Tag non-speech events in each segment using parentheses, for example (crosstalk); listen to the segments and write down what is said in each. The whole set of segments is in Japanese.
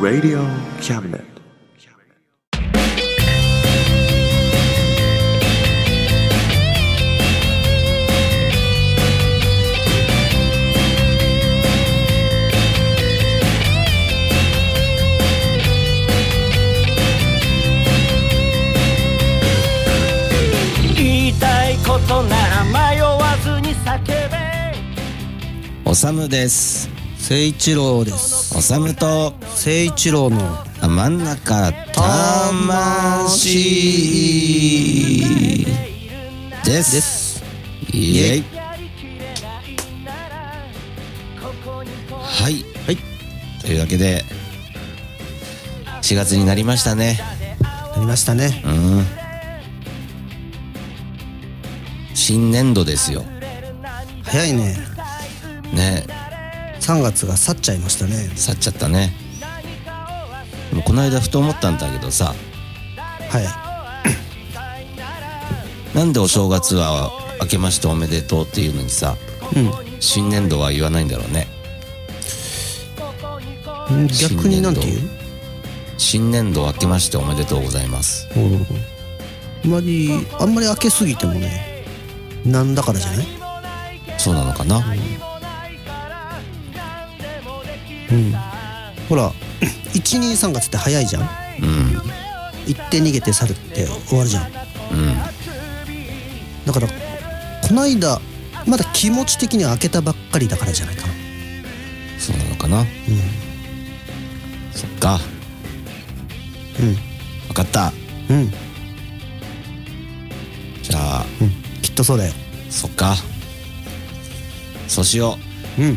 Radio Cabinet. おさむです。誠一郎です。おさむと誠一郎のあ真ん中魂ですですイエイ。はいはい。というわけで4月になりましたね。なりましたね。うん。新年度ですよ。早いねね。3月が去っちゃいましたね。去っちゃったね。でもこの間ふと思ったんだけどさ。はい。(coughs) なんでお正月は明けましておめでとうっていうのにさ新年度は言わないんだろうね。うん逆になんて言う？新年度。明けましておめでとうございます。うん。あんまりあんまり開けすぎてもねなんだからじゃない？そうなのかな？うんほら (clears throat) 123月って早いじゃん？うん。行って逃げて去るって終わるじゃん。うん。だからこの間まだ気持ち的には開けたばっかりだからじゃないかな。そうなのかな？そっか。うん。分かった。うん。うんじゃあうん。きっとそうだよ。そっか。そうしよう。ん。う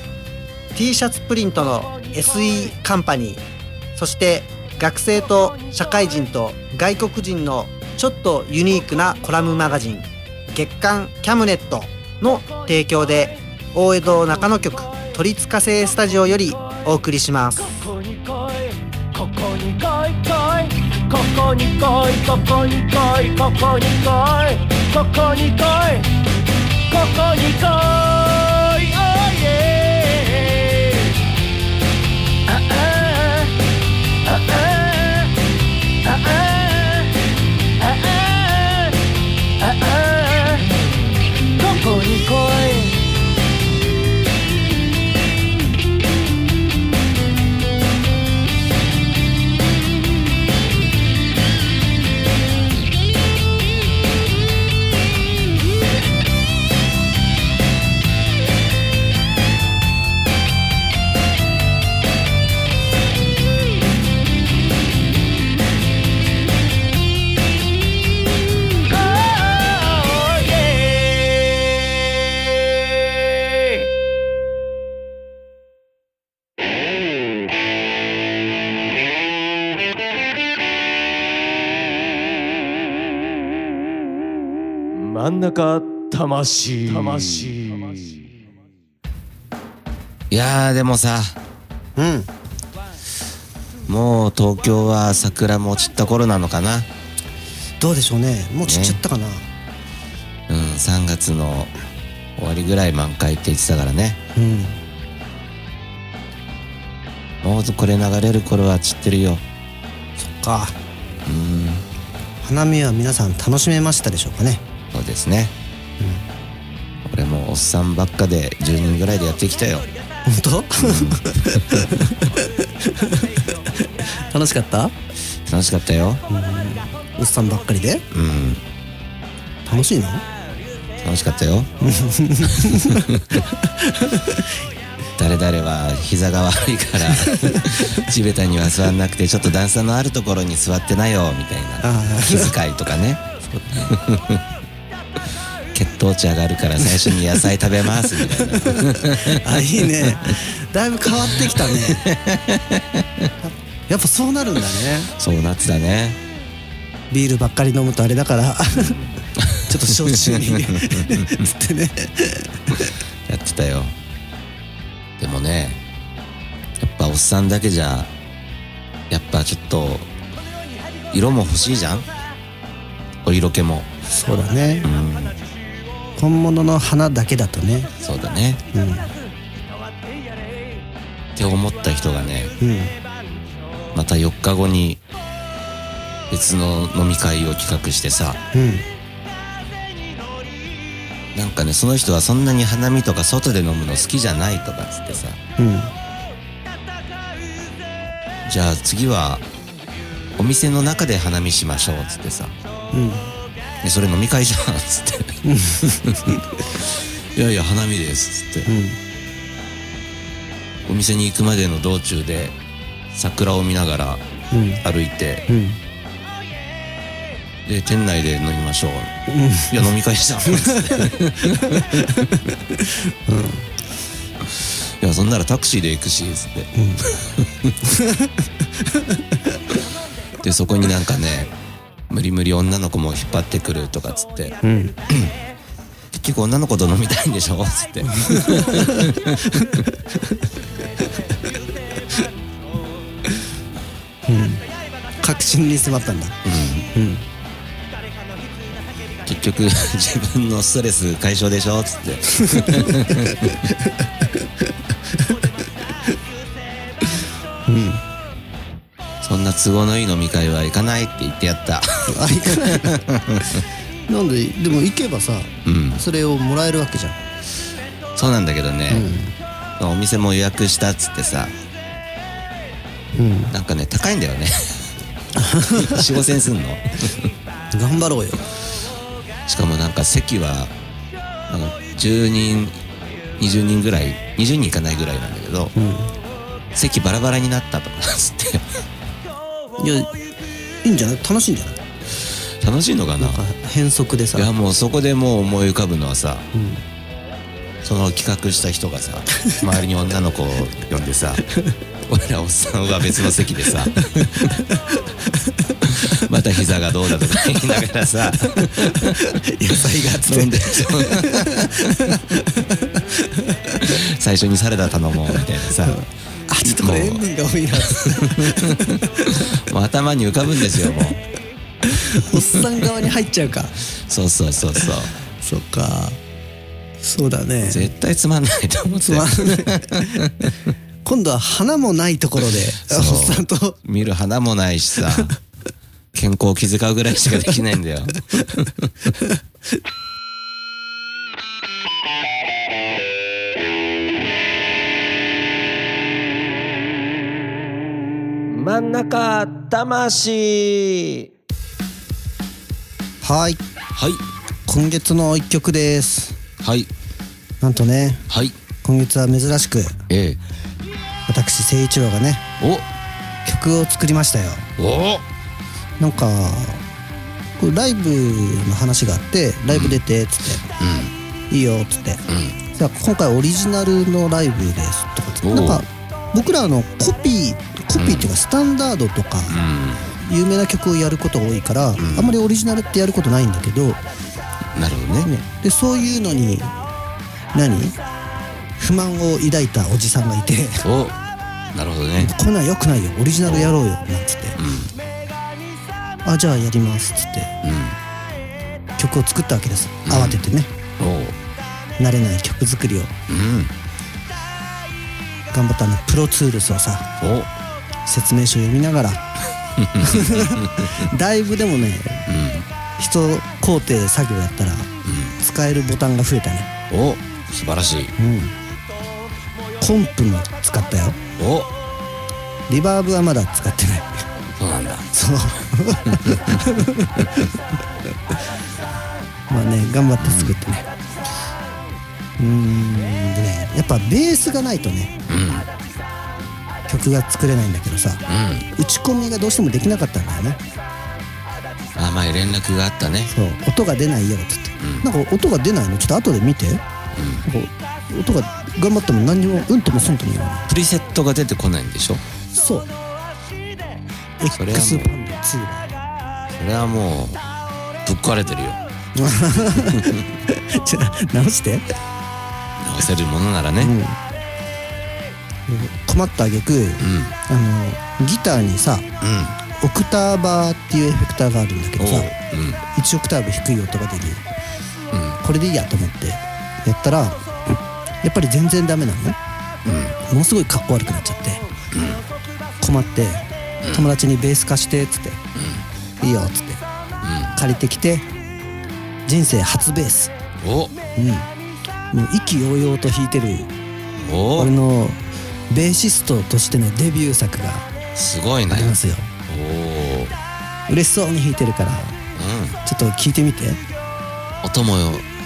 T シャツプリントの SE カンパニーそして学生と社会人と外国人のちょっとユニークなコラムマガジン月刊キャムネットの提供で大江戸中野局都立火星スタジオよりお送りします。ここに来いここに来いここに来いここに来いここに来い。真ん中魂魂い。やーでもさ。うん。もう東京は桜も散った頃なのかな。どうでしょうね。もう散っちゃったかな、うん3月の終わりぐらい満開って言ってたからね。うん。もうこれ流れる頃は散ってるよ。そっか。うん。花見は皆さん楽しめましたでしょうかねそうですね、俺もおっさんばっかで10人ぐらいでやってきたよ。本当？楽しかった？楽しかったよ。おっさんばっかりで？うん。楽しいの？楽しかったよ。(laughs) 誰々は膝が悪いから地べたには座んなくてちょっと段差のあるところに座ってなよみたいあな気遣いとかね。血糖値上がるから (laughs) 最初に野菜食べますみたいな。あいいね。だいぶ変わってきたね。(laughs) やっぱそうなるんだね。そうなってたね。ビールばっかり飲むとあれだから。(laughs) ちょっと焼酎に。つってねやってたよ。でもねやっぱおっさんだけじゃやっぱちょっと色も欲しいじゃん？お色気も。そうだね。うん本物の花だけだとね。そうだね。うんって思った人がねうん。また4日後に別の飲み会を企画してさうん。なんかねその人はそんなに花見とか外で飲むの好きじゃないとかっつってさ。うん。じゃあ次はお店の中で花見しましょうっつってさ。うん。でそれ飲み会じゃんっつって。いやいや花見ですっつって。うん。お店に行くまでの道中で桜を見ながらうん。歩いてうん。で店内で飲みましょう。うん。いや飲み会じゃんっつって。(laughs) いやそんならタクシーで行くしつって、でそこになんかね無理無理女の子も引っ張ってくるとかっつって。うん。(clears throat) 結局女の子と飲みたいんでしょ？(laughs) つって。確信に迫ったんだ。うん。結局自分のストレス解消でしょ？つって (laughs) 都合のいい飲み会は行かないって言ってやった。(laughs) あ行かない。なんででも行けばさうん。それをもらえるわけじゃん。そうなんだけどね、お店も予約したっつってさ。うん。なんかね高いんだよね。(laughs) 4 5千すんの？頑張ろうよ。しかもなんか席はあの10人20人ぐらい20人いかないぐらいなんだけど、席バラバラになったとかつっていやいいんじゃない？楽しいんじゃない？楽しいのかな？なんか変則でさ。いやもうそこでもう思い浮かぶのはさ、ん。その企画した人がさ周りに女の子を呼んでさ (laughs) 俺らおっさんは別の席でさ (laughs) また膝がどうだとか言いながらさ野菜がつ飲んで (laughs) 最初にサラダ頼もうみたいなさあちょっとこれ塩分が多いなもう頭に浮かぶんですよもう。おっさん側に入っちゃうか。そうそうそうそう。そっか。そうだね。絶対つまんないと思って。つまんない。今度は花もないところでおっさんと。見る花もないしさ。健康を気遣うぐらいしかできないんだよ真ん中魂。はい。はい。今月の一曲です。はい。なんとねはい。今月は珍しくええ。私誠一郎がね曲を作りましたよ。お。おなんかこれライブの話があってライブ出てっつって、いいよっつって、じゃあ今回オリジナルのライブですとかつっておう。なんか僕らあのコピーコピーっていうかスタンダードとか有名な曲をやることが多いから、あんまりオリジナルってやることないんだけど、ね、なるほどね。でそういうのに何？不満を抱いたおじさんがいて。おなるほどね。こんなんよくないよオリジナルやろうよなんつって、あじゃあやりますっつって。曲を作ったわけです。慌ててね、慣れない曲作りを。うん。頑張ったあのプロツールスをさお説明書読みながら (laughs) だいぶでもね、一工程作業やったら、使えるボタンが増えたね。お素晴らしい。うん。コンプも使ったよ。お。リバーブはまだ使ってない。そうなんだ。そう。(laughs) まあね頑張って作ってね。うーん。でねやっぱベースがないとねうん曲が作れないんだけどさうん。打ち込みがどうしてもできなかったんだよね。あ前連絡があったね。そう。音が出ないよっつって、なんか音が出ないの？ちょっと後で見て、なんか音が頑張っても何にもうんともすんとも言わない。プリセットが出てこないんでしょ？そう。X パンダ2がそれはもうぶっ壊れてるよ。(laughs) ちょ直して、直せるものならね。うん、困った挙句うん。あのギターにさうん。オクターバーっていうエフェクターがあるんだけどさうん。1オクターブ低い音が出る。うん。これでいいやと思ってやったらやっぱり全然ダメなのね。ものすごい格好悪くなっちゃって困って友達にベース貸してっつっていいよっつって借りてきて人生初ベース。お。うん。もう意気揚々と弾いてる。お。俺のベーシストとしてのデビュー作がすごいね。ありますよ。お嬉しそうに弾いてるからおちょっと聞いてみて。うん音も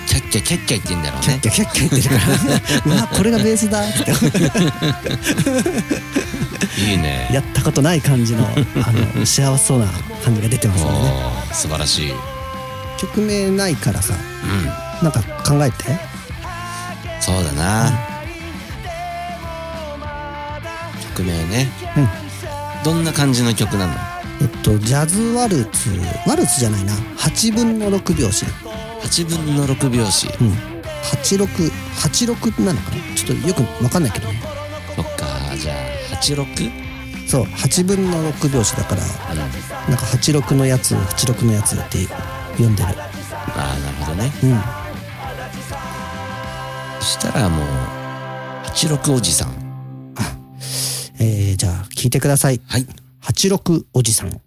キャッキャキャッキャ言ってんだろうね。キャッキャキャッキャ言ってるから (laughs) うわこれがベースだって。いいね。やったことない感じのあの幸せそうな感じが出てますおよね。ー素晴らしい。うん曲名ないからさなんか考えて。そうだな曲名ね。うん。どんな感じの曲なの？えっとジャズワルツ。ワルツじゃないな。8分の6拍子。8分の6拍子。うん。8686なのかな？ちょっとよくわかんないけどね。そっか。じゃあ 86? そう。8分の6拍子だからなんか86のやつ86のやつって呼んでる。ああなるほどね。うん。そしたらもう86おじさん聞いてください。はい。86おじさん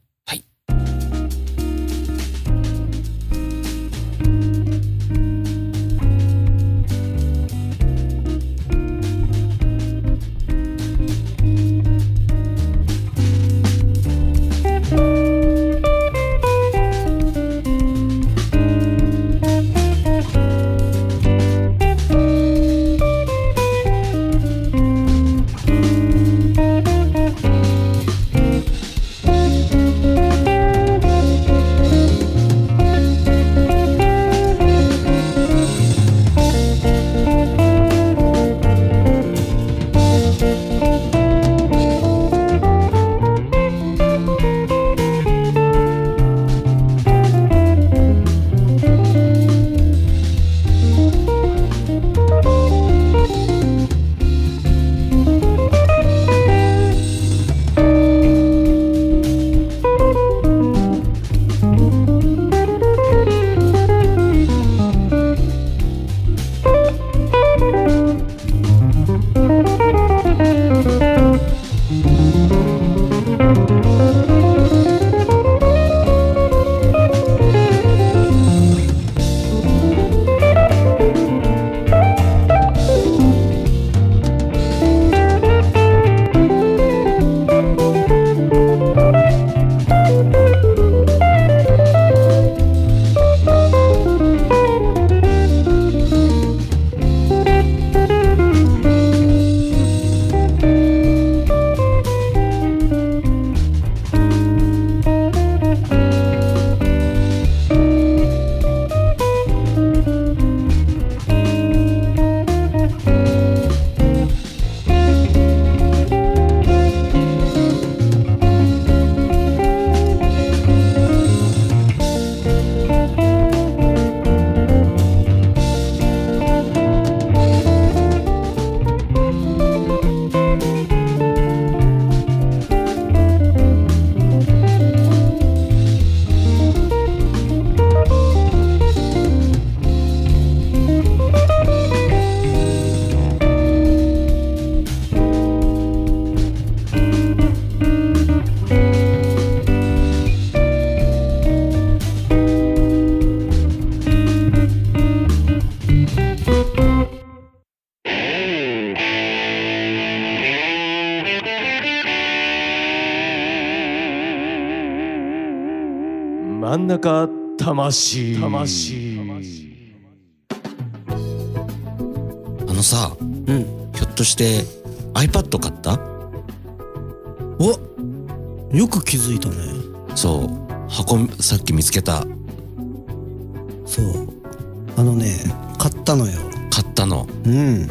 中魂。魂。あのさうん。ひょっとして iPad 買った？およく気づいたね。そう。箱さっき見つけた。そう。あのね買ったのよ。買ったの。うん。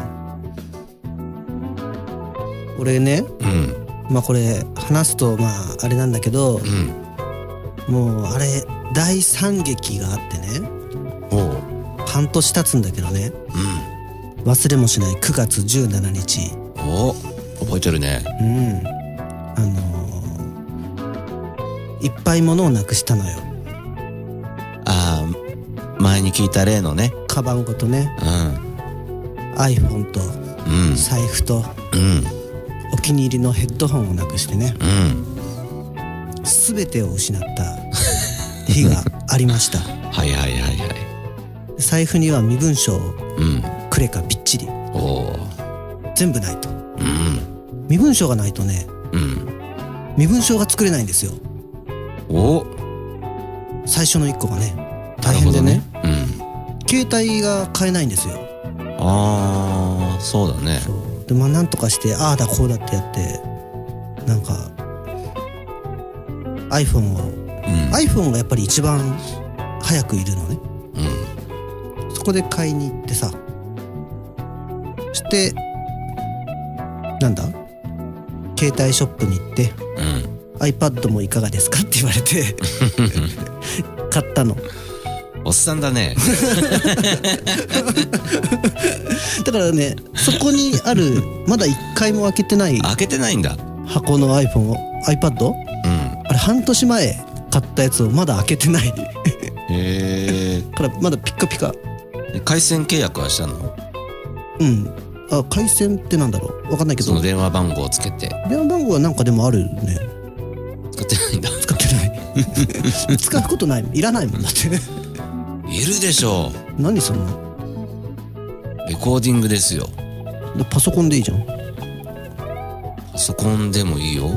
俺ねうん。まあこれ話すとまああれなんだけどうん。もうあれ大惨劇があってねおう。半年経つんだけどねう忘れもしない9月17日。んお覚えてるね。うん。あのーいっぱい物をなくしたのよ。ああ前に聞いた例のね。カバンごとね。う iPhone とんうん。財布とうん。お気に入りのヘッドホンをなくしてね。うん。全てを失った日がありました。はいはいはいはい。財布には身分証うんくれかびっちり。おお全部ないと。うん身分証がないとねうん身分証が作れないんですよ。お最初の1個がね大変でね。ね。うん。携帯が買えないんですよ。ああそうだね。でまあなんとかしてああだこうだってやってなんか iPhone をうん iPhone がやっぱり一番早くいるのね。うん。そこで買いに行ってさ。そしてなんだ？携帯ショップに行ってうん。iPad もいかがですかって言われて (laughs) 買ったの。おっさんだね。(laughs) だからねそこにあるまだ1回も開けてない開けてないんだ。箱の iPhone を iPad? うん。あれ半年前買ったやつをまだ開けてない。へ (laughs) からまだピッカピカ。え回線契約はしたの？うん。あ回線ってなんだろう？わかんないけど。その電話番号をつけて。電話番号はなんかでもあるよね。使ってないんだ。使ってない。(laughs) 使うことない。いらないもんだって。いるでしょ。何すんのレコーディングですよ。でパソコンでいいじゃんパソコンでもいいよ。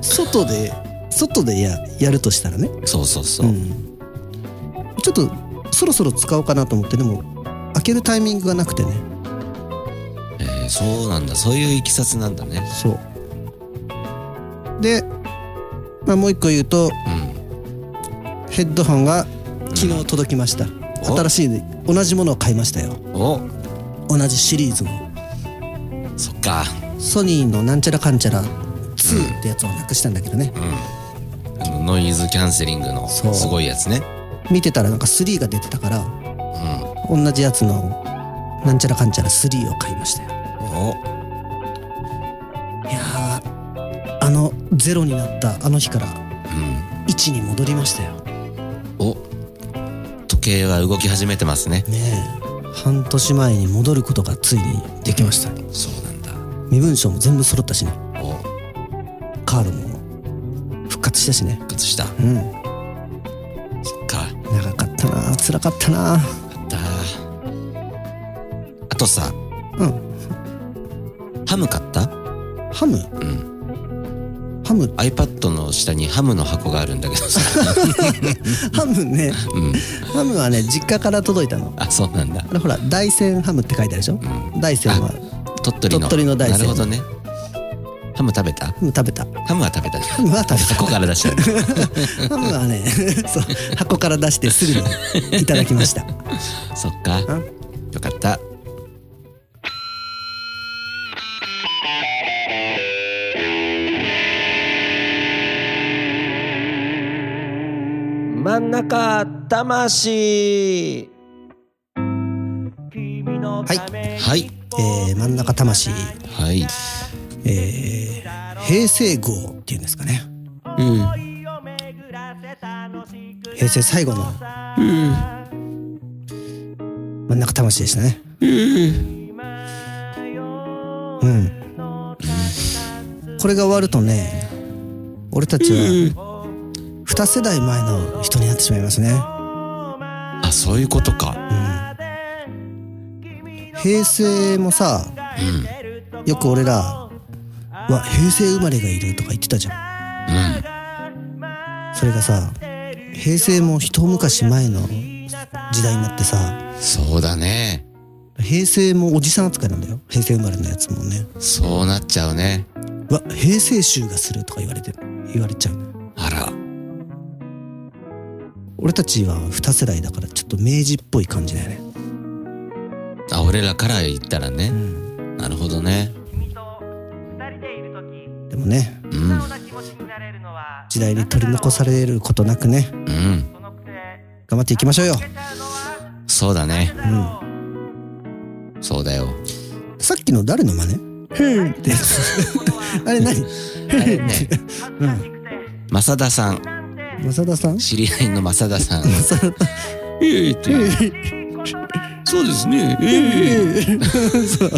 外で外でややるとしたらね。そうそうそう。う、ん。ちょっとそろそろ使おうかなと思ってでも開けるタイミングがなくてね。えーそうなんだ。そういういきさつなんだね。そう。で、まあ、もう一個言うとうん。ヘッドホンが昨日届きました、お。新しい同じものを買いましたよ。お。同じシリーズのそっか。ソニーのなんちゃらかんちゃら2ってやつをなくしたんだけどね、あのノイズキャンセリングのそう。すごいやつね。見てたらなんか3が出てたからうん同じやつのなんちゃらかんちゃら3を買いましたよ。お。いやーあのゼロになったあの日からうん。1に戻りましたよ。お。時計は動き始めてますね。ねえ。半年前に戻ることがついにできました。そう身分証も全部揃ったしね。お。カードも。復活したしね。復活した。うん。そっか。長かったな。辛かったな。あった。あとさ。うん。ハム買った？ハム？うん。ハム。iPad の下にハムの箱があるんだけどさ。(laughs) ハムね。うん。ハムはね実家から届いたの。あそうなんだ。あれほら大山ハムって書いてあるでしょ、ん。大山は鳥取の。鳥取の大山。なるほどね。ハム食べた？ハム食べた。ハムは食べた。ねハムは食べた。箱から出した。ね (laughs) ハムはねそう箱から出してすぐにいただきました。(laughs) そっか。うん。よかった。真ん中魂。はい、はいえー、真ん中魂、はい。えー、平成号っていうんですかね。うん。平成最後の。真ん中魂でしたね。うん。これが終わるとね俺たちは2世代前の人になってしまいますね。あそういうことか平成もさうん。よく俺らは平成生まれがいるとか言ってたじゃん。うん。それがさ平成も一昔前の時代になってさそうだね。平成もおじさん扱いなんだよ。平成生まれのやつもね。そうなっちゃうね。うわ平成臭がするとか言われて言われちゃう。のあら。俺たちは2世代だからちょっと明治っぽい感じだよねあ俺らから言ったらね。うん。なるほどね。でもねうん時代に取り残されることなくね。うん。頑張っていきましょうよ。そうだね。うん。そうだよ。さっきの誰の真似？へーってあれ何？あれね。(laughs) うん。正田さん。正田さん？知り合いの正田さん。正田そうですね。ええ。そう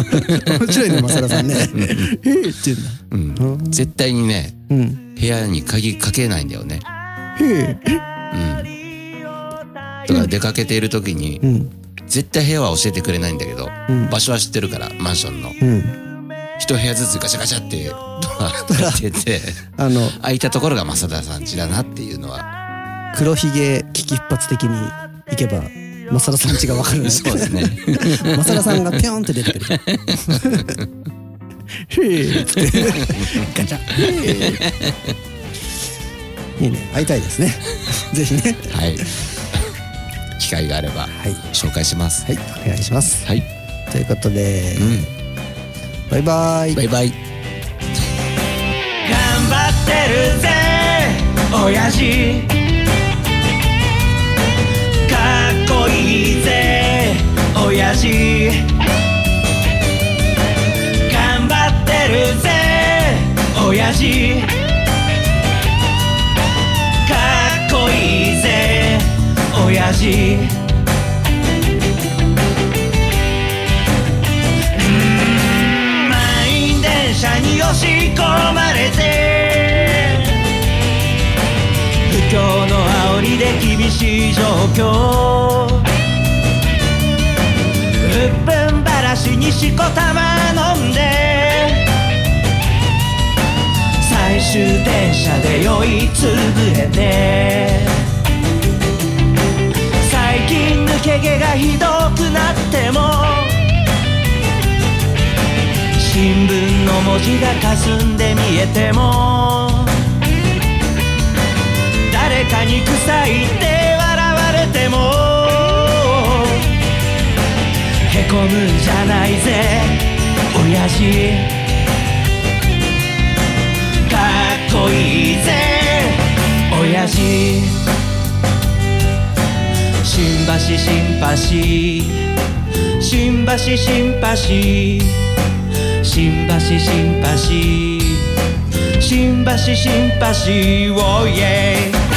面白いね正田さんね。えーって言うんだ。うん。絶対にねうん。部屋に鍵かけないんだよね。へーうん。だから出かけている時にうん。絶対部屋は教えてくれないんだけどうん。場所は知ってるからマンションの。うん。一部屋ずつガチャガチャって (laughs) ドア開いててあの開いたところが正田さん家だなっていうのは。黒ひげ危機一髪的に行けば正田さん家がわかるんです。そうですね。(laughs) 正田さんがピョンって出てくる。(laughs) へえ。っつってガチャ。へえ。いいね。会いたいですね。ぜひね。はい。機会があればはい。紹介します。はい。お願いします。はい。ということで、うん。バイバイ。バイバイ。頑張ってるぜ親父いいぜ親父頑張ってるぜ親父かっこいいぜ親父満員電車に押し込まれて不況の煽りで厳しい状況。っぷんばらしにしこたま飲んで。最終電車で酔いつぶれて。最近抜け毛がひどくなっても。新聞の文字が霞んで見えても。誰かに臭いってへこむんじゃないぜ。親父。かっこいいぜ。親父。新橋新橋。新橋新橋。新橋新橋。新橋新橋。おいえ振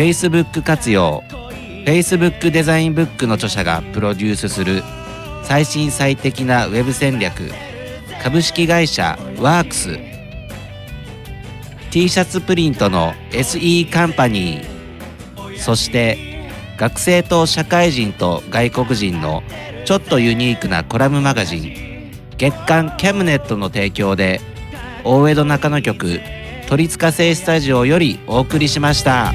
Facebook 活用。Facebook デザインブックの著者がプロデュースする最新最適なウェブ戦略。株式会社ワークス。T シャツプリントの SE カンパニー。そして学生と社会人と外国人のちょっとユニークなコラムマガジン。月刊キャムネットの提供で大江戸中野局鳥塚製スタジオよりお送りしました。